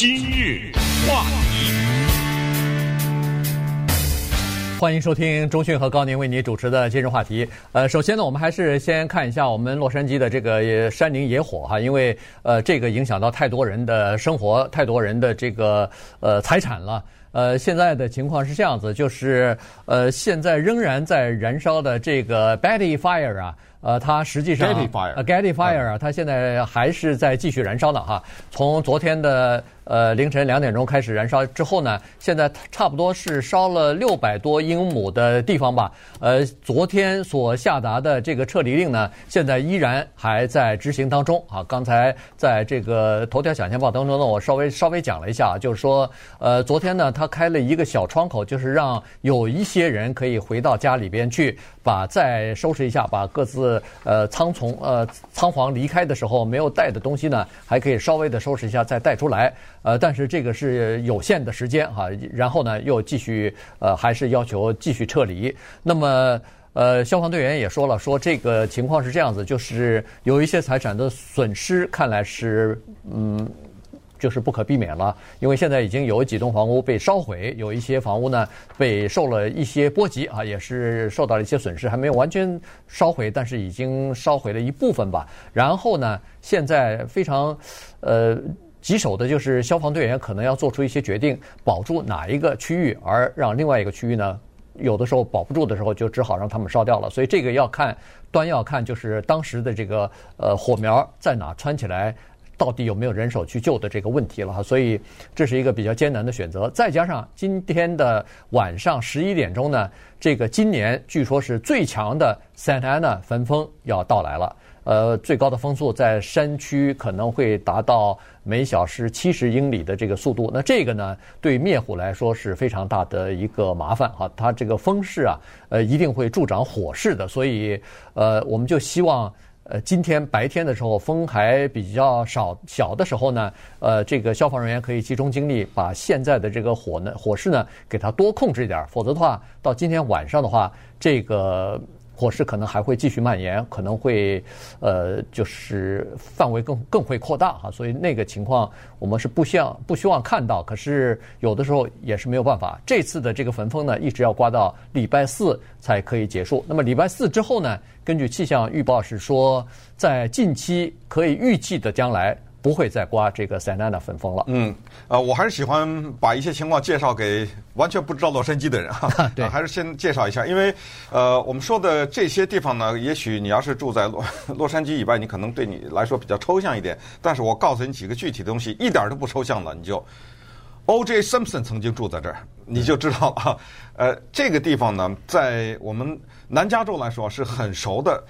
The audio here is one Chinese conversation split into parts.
今日话题，欢迎收听中讯和高宁为你主持的今日话题。呃，首先呢，我们还是先看一下我们洛杉矶的这个山林野火哈，因为呃，这个影响到太多人的生活，太多人的这个呃财产了。呃，现在的情况是这样子，就是呃，现在仍然在燃烧的这个 Betty Fire 啊，呃，它实际上 Getty Fire，呃，Getty Fire 啊，它现在还是在继续燃烧的哈。从昨天的呃凌晨两点钟开始燃烧之后呢，现在差不多是烧了六百多英亩的地方吧。呃，昨天所下达的这个撤离令呢，现在依然还在执行当中啊。刚才在这个头条抢先报当中呢，我稍微稍微讲了一下，就是说，呃，昨天呢。他开了一个小窗口，就是让有一些人可以回到家里边去，把再收拾一下，把各自呃仓从呃仓皇离开的时候没有带的东西呢，还可以稍微的收拾一下再带出来。呃，但是这个是有限的时间哈，然后呢又继续呃还是要求继续撤离。那么呃消防队员也说了，说这个情况是这样子，就是有一些财产的损失，看来是嗯。就是不可避免了，因为现在已经有几栋房屋被烧毁，有一些房屋呢被受了一些波及啊，也是受到了一些损失，还没有完全烧毁，但是已经烧毁了一部分吧。然后呢，现在非常呃棘手的就是消防队员可能要做出一些决定，保住哪一个区域，而让另外一个区域呢，有的时候保不住的时候，就只好让他们烧掉了。所以这个要看端要看，就是当时的这个呃火苗在哪窜起来。到底有没有人手去救的这个问题了哈，所以这是一个比较艰难的选择。再加上今天的晚上十一点钟呢，这个今年据说是最强的 Santa Ana 焚风要到来了。呃，最高的风速在山区可能会达到每小时七十英里的这个速度。那这个呢，对灭火来说是非常大的一个麻烦哈。它这个风势啊，呃，一定会助长火势的。所以，呃，我们就希望。呃，今天白天的时候风还比较少小的时候呢，呃，这个消防人员可以集中精力把现在的这个火呢火势呢给它多控制一点，否则的话，到今天晚上的话，这个。火势可能还会继续蔓延，可能会，呃，就是范围更更会扩大哈，所以那个情况我们是不希望不希望看到。可是有的时候也是没有办法。这次的这个焚风呢，一直要刮到礼拜四才可以结束。那么礼拜四之后呢，根据气象预报是说，在近期可以预计的将来。不会再刮这个 Santa Ana 焚风了。嗯，呃，我还是喜欢把一些情况介绍给完全不知道洛杉矶的人哈。对，还是先介绍一下，因为呃，我们说的这些地方呢，也许你要是住在洛 洛杉矶以外，你可能对你来说比较抽象一点。但是我告诉你几个具体的东西，一点都不抽象的，你就 O.J. Simpson 曾经住在这儿，你就知道了啊。呃，这个地方呢，在我们南加州来说是很熟的。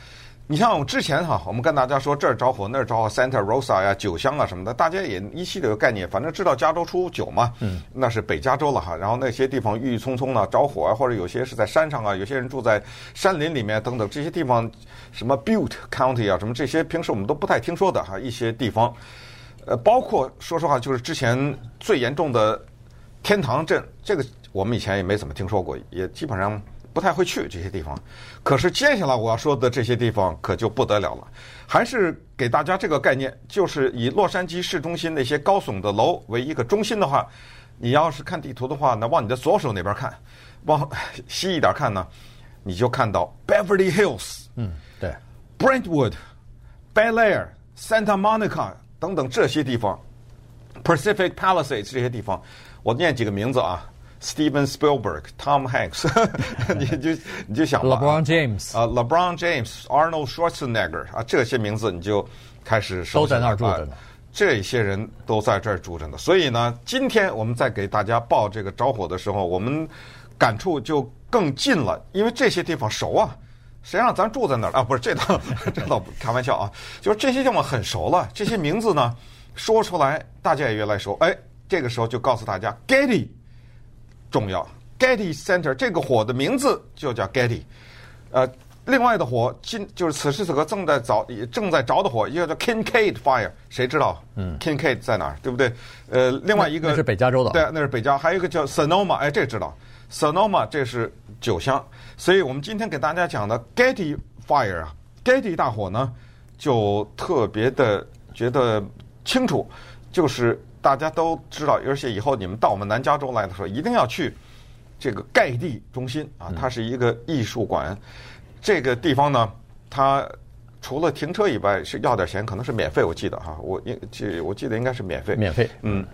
你像我之前哈，我们跟大家说这儿着火那儿着火，Santa Rosa 呀、酒乡啊什么的，大家也依稀的有概念，反正知道加州出酒嘛，嗯，那是北加州了哈。然后那些地方郁郁葱葱的着火啊，或者有些是在山上啊，有些人住在山林里面等等这些地方，什么 Butte County 啊，什么这些平时我们都不太听说的哈一些地方，呃，包括说实话就是之前最严重的天堂镇，这个我们以前也没怎么听说过，也基本上。不太会去这些地方，可是接下来我要说的这些地方可就不得了了。还是给大家这个概念，就是以洛杉矶市中心那些高耸的楼为一个中心的话，你要是看地图的话，那往你的左手那边看，往西一点看呢，你就看到 Beverly Hills，嗯，对，Brentwood、Bel Air、Santa Monica 等等这些地方，Pacific Palisades 这些地方，我念几个名字啊。Steven Spielberg、Tom Hanks，你就你就想吧，LeBron James 啊，LeBron James、Arnold Schwarzenegger 啊，这些名字你就开始都在那儿住着呢。这些人都在这儿住着呢。所以呢，今天我们在给大家报这个着火的时候，我们感触就更近了，因为这些地方熟啊。谁让咱住在那儿啊？不是这倒 这倒不开玩笑啊，就是这些地方很熟了。这些名字呢，说出来大家也越来越熟。哎，这个时候就告诉大家，Getty。重要，Getty Center 这个火的名字就叫 Getty，呃，另外的火，今就是此时此刻正在着正在着的火，一个叫 Kincade Fire，谁知道？嗯，Kincade 在哪儿？对不对？呃，另外一个那是北加州的，对，那是北加，还有一个叫 Sonoma，哎，这知道，Sonoma 这是酒乡，所以我们今天给大家讲的 Getty Fire 啊，Getty 大火呢，就特别的觉得清楚，就是大家都知道，而且以后你们到我们南加州来的时候，一定要去这个盖蒂中心啊，它是一个艺术馆。这个地方呢，它除了停车以外是要点钱，可能是免费，我记得哈，我应记我记得应该是免费。免费，嗯，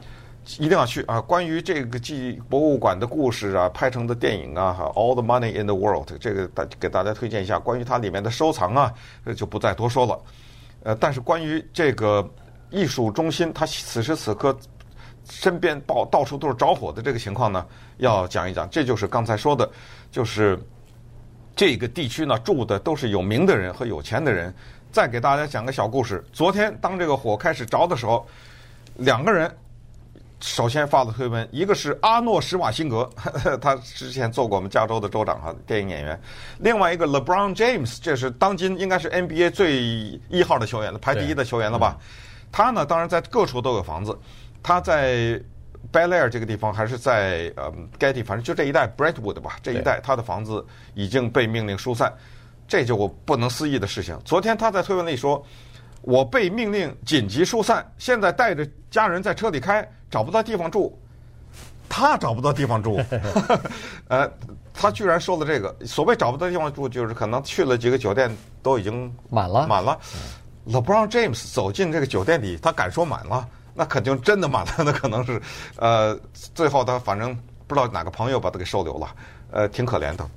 一定要去啊！关于这个记博物馆的故事啊，拍成的电影啊，哈，All the Money in the World，这个大给大家推荐一下。关于它里面的收藏啊，就不再多说了。呃，但是关于这个艺术中心，它此时此刻身边到到处都是着火的这个情况呢，要讲一讲。这就是刚才说的，就是这个地区呢住的都是有名的人和有钱的人。再给大家讲个小故事。昨天当这个火开始着的时候，两个人首先发了推文，一个是阿诺施瓦辛格，他之前做过我们加州的州长哈，电影演员；另外一个 LeBron James，这是当今应该是 NBA 最一号的球员了，排第一的球员了吧？他呢，当然在各处都有房子。他在 Bel Air 这个地方，还是在呃 Getty，反正就这一带 Brentwood 吧，这一带他的房子已经被命令疏散，这就我不能思议的事情。昨天他在推文里说。我被命令紧急疏散，现在带着家人在车里开，找不到地方住。他找不到地方住，呃，他居然说了这个。所谓找不到地方住，就是可能去了几个酒店都已经满了。满了。LeBron James 走进这个酒店里，他敢说满了，那肯定真的满了。那可能是，呃，最后他反正不知道哪个朋友把他给收留了。呃，挺可怜的。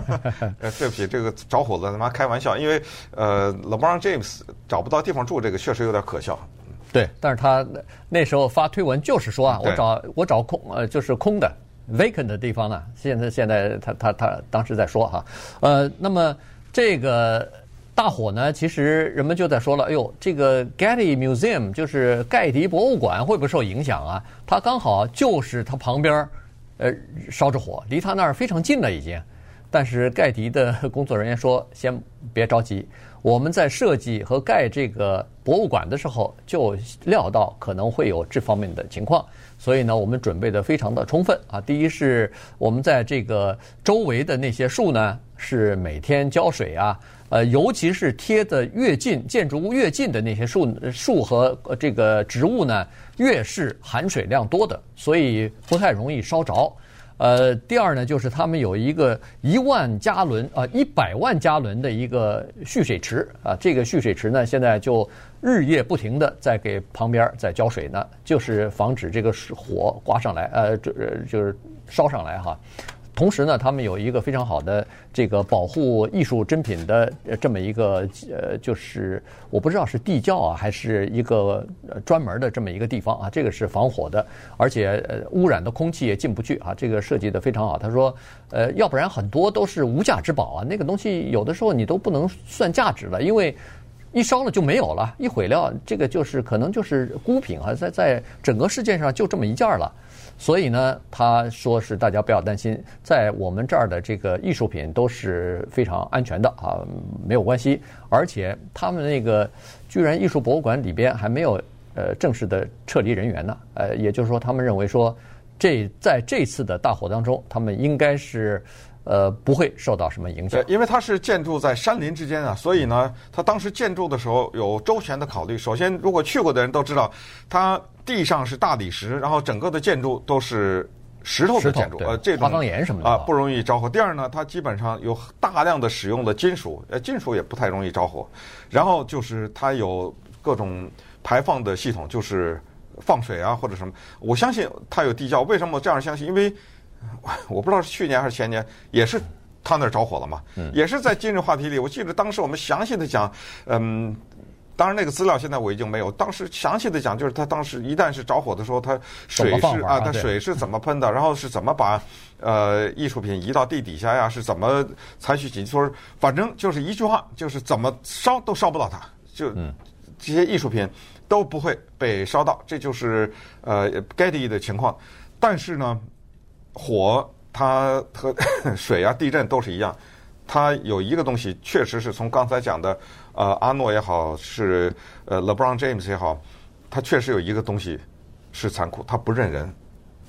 呃，对不起，这个着火了，他妈开玩笑。因为呃，LeBron James 找不到地方住，这个确实有点可笑。对，但是他那时候发推文就是说啊，我找我找空呃，就是空的 vacant 的地方呢。现在现在他他他当时在说哈，呃，那么这个大火呢，其实人们就在说了，哎呦，这个 Getty Museum 就是盖迪博物馆会不会受影响啊？它刚好就是它旁边。呃，烧着火，离它那儿非常近了已经。但是盖迪的工作人员说：“先别着急，我们在设计和盖这个博物馆的时候就料到可能会有这方面的情况，所以呢，我们准备的非常的充分啊。第一是我们在这个周围的那些树呢，是每天浇水啊。”呃，尤其是贴的越近，建筑物越近的那些树树和这个植物呢，越是含水量多的，所以不太容易烧着。呃，第二呢，就是他们有一个一万加仑啊，一百万加仑的一个蓄水池啊，这个蓄水池呢，现在就日夜不停的在给旁边在浇水呢，就是防止这个火刮上来，呃，这就是烧上来哈。同时呢，他们有一个非常好的这个保护艺术珍品的这么一个呃，就是我不知道是地窖啊，还是一个专门的这么一个地方啊。这个是防火的，而且污染的空气也进不去啊。这个设计的非常好。他说，呃，要不然很多都是无价之宝啊。那个东西有的时候你都不能算价值了，因为一烧了就没有了，一毁掉，这个就是可能就是孤品啊，在在整个世界上就这么一件了。所以呢，他说是大家不要担心，在我们这儿的这个艺术品都是非常安全的啊，没有关系。而且他们那个居然艺术博物馆里边还没有呃正式的撤离人员呢，呃，也就是说他们认为说这在这次的大火当中，他们应该是呃不会受到什么影响。因为它是建筑在山林之间啊，所以呢，它当时建筑的时候有周全的考虑。首先，如果去过的人都知道，它。地上是大理石，然后整个的建筑都是石头的建筑，呃，这种花岗岩什么的啊不容易着火。第二呢，它基本上有大量的使用的金属，呃，金属也不太容易着火。然后就是它有各种排放的系统，就是放水啊或者什么。我相信它有地窖，为什么我这样相信？因为 我不知道是去年还是前年，也是他那儿着火了嘛，也是在今日话题里，我记得当时我们详细的讲，嗯。当然，那个资料现在我已经没有。当时详细的讲，就是他当时一旦是着火的时候，他水是啊，他水是怎么喷的，然后是怎么把呃艺术品移到地底下呀？是怎么采取紧急措施？反正就是一句话，就是怎么烧都烧不到它，就这些艺术品都不会被烧到。这就是呃 Getty 的情况。但是呢，火它和水啊、地震都是一样。它有一个东西，确实是从刚才讲的，呃，阿诺也好，是呃，LeBron James 也好，他确实有一个东西是残酷，他不认人，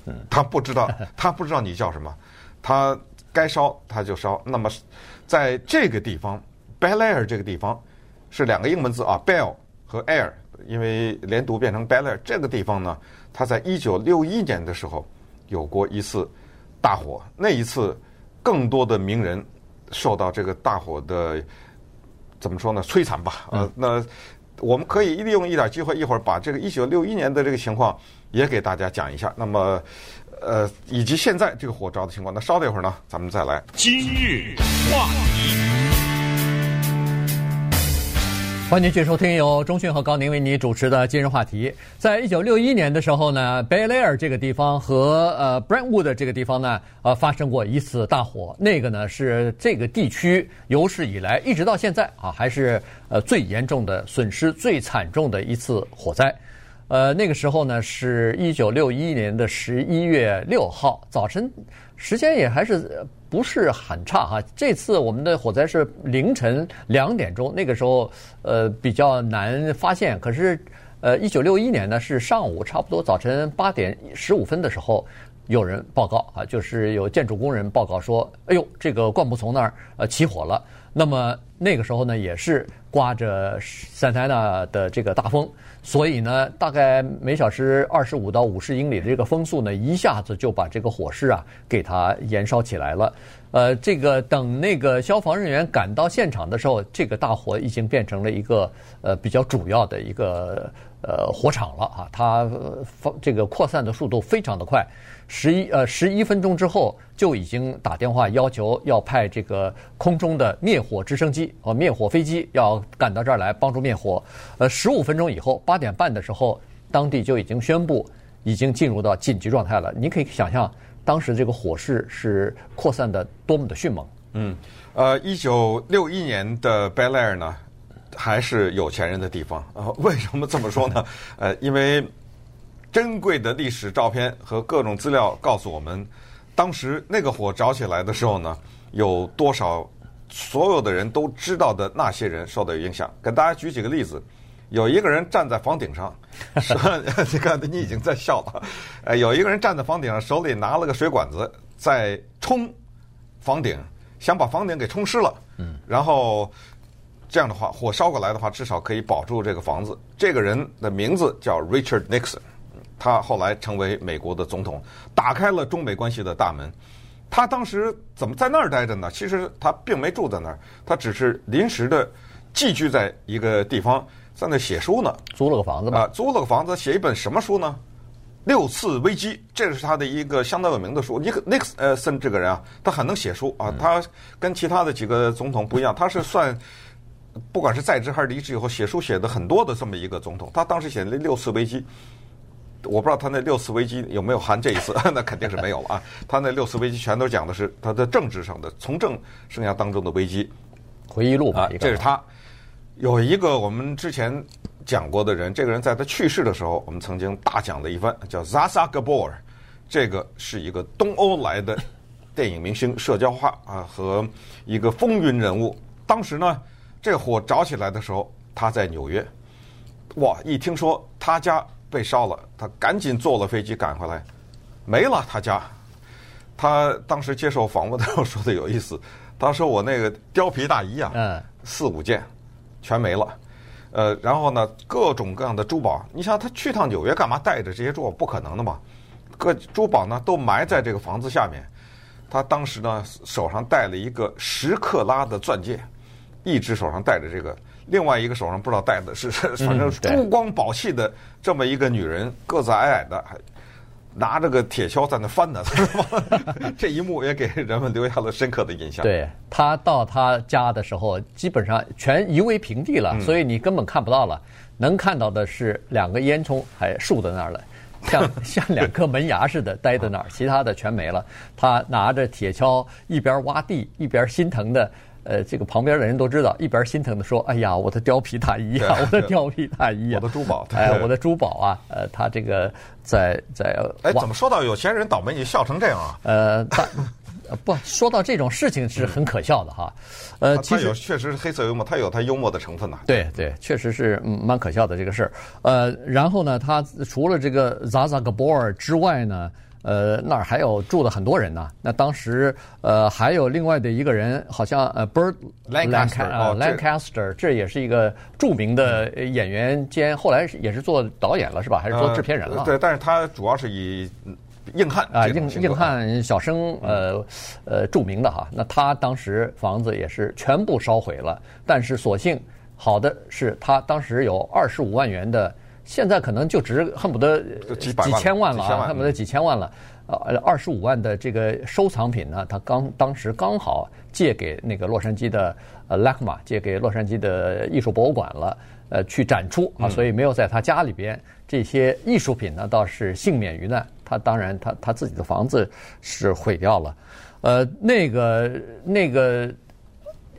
嗯，他不知道，他不知道你叫什么，他该烧他就烧。那么在这个地方，Bel Air 这个地方是两个英文字啊，Bell 和 Air，因为连读变成 Bel Air 这个地方呢，它在一九六一年的时候有过一次大火，那一次更多的名人受到这个大火的怎么说呢？摧残吧。呃，那我们可以利用一点机会，一会儿把这个一九六一年的这个情况也给大家讲一下。那么，呃，以及现在这个火着的情况。那稍等一会儿呢，咱们再来。今日话欢迎继续收听由中讯和高宁为你主持的今日话题。在一九六一年的时候呢贝雷尔这个地方和呃 Brentwood 这个地方呢，呃发生过一次大火。那个呢是这个地区有史以来一直到现在啊，还是呃最严重的损失、最惨重的一次火灾。呃，那个时候呢是一九六一年的十一月六号早晨，时间也还是。不是很差哈，这次我们的火灾是凌晨两点钟，那个时候呃比较难发现。可是呃，一九六一年呢是上午差不多早晨八点十五分的时候，有人报告啊，就是有建筑工人报告说，哎呦，这个灌木丛那儿呃起火了。那么那个时候呢也是刮着 Santa 的这个大风。所以呢，大概每小时二十五到五十英里的这个风速呢，一下子就把这个火势啊给它燃烧起来了。呃，这个等那个消防人员赶到现场的时候，这个大火已经变成了一个呃比较主要的一个呃火场了啊，它这个扩散的速度非常的快。十一呃十一分钟之后就已经打电话要求要派这个空中的灭火直升机和灭火飞机要赶到这儿来帮助灭火。呃，十五分钟以后八点半的时候，当地就已经宣布已经进入到紧急状态了。你可以想象当时这个火势是扩散的多么的迅猛。嗯，呃，一九六一年的 Bel Air 呢，还是有钱人的地方啊？为什么这么说呢？呃，因为。珍贵的历史照片和各种资料告诉我们，当时那个火着起来的时候呢，有多少所有的人都知道的那些人受到影响。给大家举几个例子，有一个人站在房顶上，你看你已经在笑了。呃，有一个人站在房顶上，手里拿了个水管子在冲房顶，想把房顶给冲湿了。嗯，然后这样的话，火烧过来的话，至少可以保住这个房子。这个人的名字叫 Richard Nixon。他后来成为美国的总统，打开了中美关系的大门。他当时怎么在那儿待着呢？其实他并没住在那儿，他只是临时的寄居在一个地方，在那写书呢。租了个房子吧？啊，租了个房子，写一本什么书呢？六次危机，这是他的一个相当有名的书。尼克尼克呃森这个人啊，他很能写书啊。他跟其他的几个总统不一样，他是算不管是在职还是离职以后，写书写的很多的这么一个总统。他当时写了六次危机。我不知道他那六次危机有没有含这一次，那肯定是没有了啊。他那六次危机全都讲的是他的政治上的从政生涯当中的危机回忆录啊。这是他有一个我们之前讲过的人，这个人在他去世的时候，我们曾经大讲了一番，叫 Zsa Gabor。这个是一个东欧来的电影明星、社交化啊和一个风云人物。当时呢，这火着起来的时候，他在纽约。哇，一听说他家。被烧了，他赶紧坐了飞机赶回来，没了他家。他当时接受访问的时候说的有意思，他说我那个貂皮大衣啊，嗯，四五件全没了，呃，然后呢，各种各样的珠宝，你想他去趟纽约干嘛带着这些珠宝？不可能的嘛，各珠宝呢都埋在这个房子下面。他当时呢手上戴了一个十克拉的钻戒，一只手上戴着这个。另外一个手上不知道戴的是，反正珠光宝气的这么一个女人，个子矮矮的，还拿着个铁锹在那翻呢，这一幕也给人们留下了深刻的印象。对，他到他家的时候，基本上全夷为平地了，所以你根本看不到了，能看到的是两个烟囱还竖在那儿了，像 像两颗门牙似的待在那儿，其他的全没了。他拿着铁锹一边挖地一边心疼的。呃，这个旁边的人都知道，一边心疼的说：“哎呀，我的貂皮大衣啊，我的貂皮大衣啊，我的珠宝，哎，我的珠宝啊，呃，他这个在在……哎，怎么说到有钱人倒霉，你笑成这样啊？呃，他不说到这种事情是很可笑的哈。呃，其实确实是黑色幽默，他有他幽默的成分呐。对对，确实是蛮可笑的这个事儿。呃，然后呢，他除了这个 Zsa Zsa Gabor 之外呢。呃，那儿还有住的很多人呢。那当时呃还有另外的一个人，好像呃 Burt Lancaster 呃 Lancaster，这也是一个著名的演员兼后来也是做导演了是吧？还是做制片人了？呃、对，但是他主要是以硬汉啊硬硬汉小生呃呃著名的哈。那他当时房子也是全部烧毁了，但是所幸好的是他当时有二十五万元的。现在可能就值恨不得几千万了啊，恨不得几千万了。呃，二十五万的这个收藏品呢，他刚当时刚好借给那个洛杉矶的呃 LACMA，借给洛杉矶的艺术博物馆了，呃，去展出啊，所以没有在他家里边。这些艺术品呢，倒是幸免于难。他当然他他自己的房子是毁掉了。呃，那个那个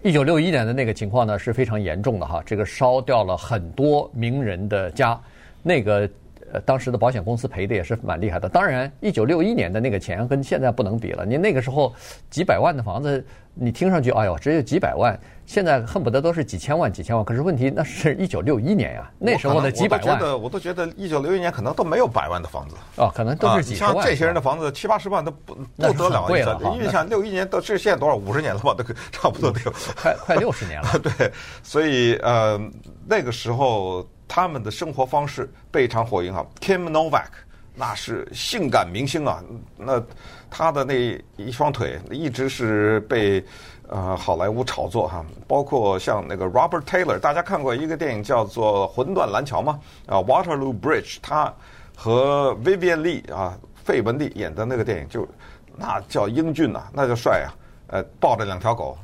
一九六一年的那个情况呢是非常严重的哈，这个烧掉了很多名人的家。那个呃，当时的保险公司赔的也是蛮厉害的。当然，一九六一年的那个钱跟现在不能比了。你那个时候几百万的房子，你听上去哎呦，只有几百万，现在恨不得都是几千万、几千万。可是问题那是一九六一年呀，那时候的几百万。我都觉得，我都觉得一九六一年可能都没有百万的房子。哦，可能都是几十万。像这些人的房子七八十万都不不得了，贵了。因为像六一年到这现在多少五十年了吧？都差不多得有快快六十年了。对，所以呃，那个时候。他们的生活方式被一场火影啊，Kim Novak，那是性感明星啊，那他的那一双腿一直是被呃好莱坞炒作哈，包括像那个 Robert Taylor，大家看过一个电影叫做《魂断蓝桥》吗？啊，Waterloo Bridge，他和 Vivian Lee 啊，费雯丽演的那个电影就那叫英俊呐，那叫帅啊，呃，抱着两条狗。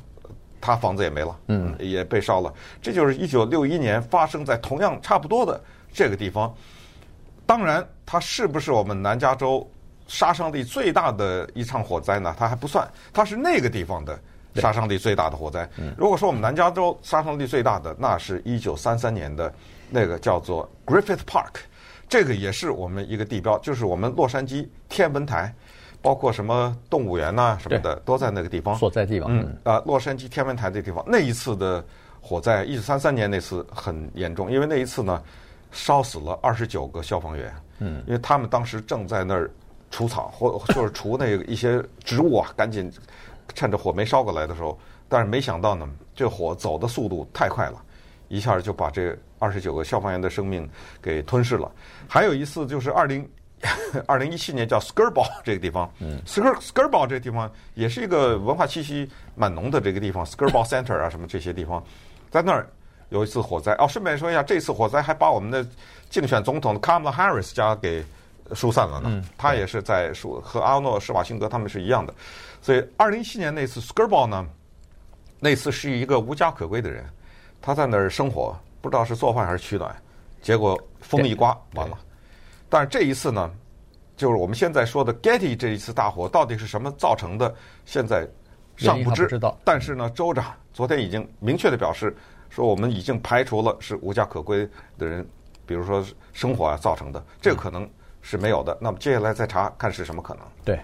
他房子也没了，嗯，也被烧了。这就是一九六一年发生在同样差不多的这个地方。当然，它是不是我们南加州杀伤力最大的一场火灾呢？它还不算，它是那个地方的杀伤力最大的火灾。如果说我们南加州杀伤力最大的，那是一九三三年的那个叫做 Griffith Park，这个也是我们一个地标，就是我们洛杉矶天文台。包括什么动物园呐什么的，都在那个地方所在地方。嗯啊，洛杉矶天文台这地方，那一次的火灾，一九三三年那次很严重，因为那一次呢，烧死了二十九个消防员。嗯，因为他们当时正在那儿除草，或就是除那个一些植物啊，赶紧趁着火没烧过来的时候，但是没想到呢，这火走的速度太快了，一下就把这二十九个消防员的生命给吞噬了。还有一次就是二零。二零一七年叫 Skirball 这个地方，Skir Skirball 这个地方也是一个文化气息蛮浓的这个地方，Skirball Center 啊什么这些地方，在那儿有一次火灾。哦，顺便说一下，这次火灾还把我们的竞选总统 Kamala Harris 家给疏散了呢。他也是在疏，和阿诺施瓦辛格他们是一样的。所以二零一七年那次 Skirball 呢，那次是一个无家可归的人，他在那儿生活，不知道是做饭还是取暖，结果风一刮完了。但是这一次呢，就是我们现在说的 Getty 这一次大火到底是什么造成的，现在尚不知。不知道。但是呢，州长昨天已经明确的表示，说我们已经排除了是无家可归的人，比如说生活啊造成的，这个可能是没有的。那么接下来再查看是什么可能。对。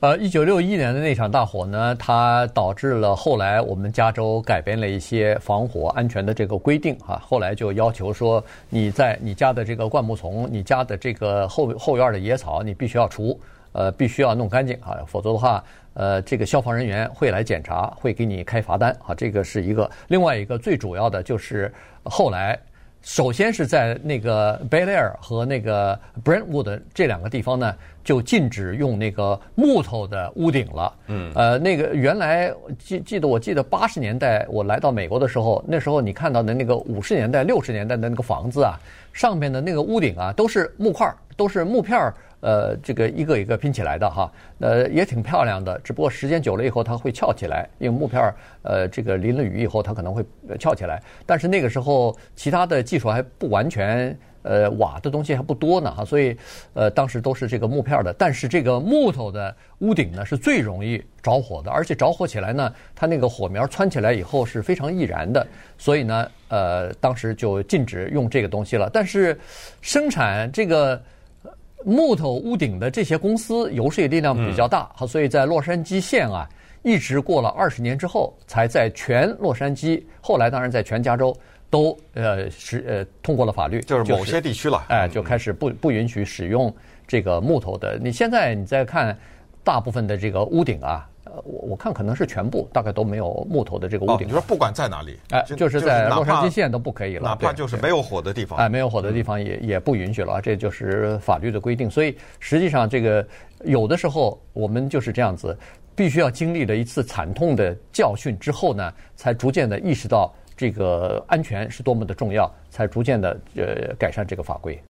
呃，一九六一年的那场大火呢，它导致了后来我们加州改变了一些防火安全的这个规定哈。后来就要求说，你在你家的这个灌木丛、你家的这个后后院的野草，你必须要除，呃，必须要弄干净啊，否则的话，呃，这个消防人员会来检查，会给你开罚单啊。这个是一个，另外一个最主要的就是后来。首先是在那个 Bel Air 和那个 Brentwood 这两个地方呢，就禁止用那个木头的屋顶了。嗯，呃，那个原来记记得我记得八十年代我来到美国的时候，那时候你看到的那个五十年代六十年代的那个房子啊，上面的那个屋顶啊，都是木块，都是木片儿。呃，这个一个一个拼起来的哈，呃，也挺漂亮的。只不过时间久了以后，它会翘起来，因为木片儿，呃，这个淋了雨以后，它可能会翘起来。但是那个时候，其他的技术还不完全，呃，瓦的东西还不多呢哈，所以，呃，当时都是这个木片儿的。但是这个木头的屋顶呢，是最容易着火的，而且着火起来呢，它那个火苗窜起来以后是非常易燃的。所以呢，呃，当时就禁止用这个东西了。但是生产这个。木头屋顶的这些公司游说力量比较大，好，所以在洛杉矶县啊，一直过了二十年之后，才在全洛杉矶，后来当然在全加州都呃是呃通过了法律，就是某些地区了，哎，就开始不不允许使用这个木头的。你现在你再看，大部分的这个屋顶啊。呃，我我看可能是全部，大概都没有木头的这个屋顶。你说不管在哪里，哎，就是在洛杉矶县都不可以了，哪怕就是没有火的地方，哎，没有火的地方也也不允许了，这就是法律的规定。所以实际上，这个有的时候我们就是这样子，必须要经历了一次惨痛的教训之后呢，才逐渐的意识到这个安全是多么的重要，才逐渐的呃改善这个法规。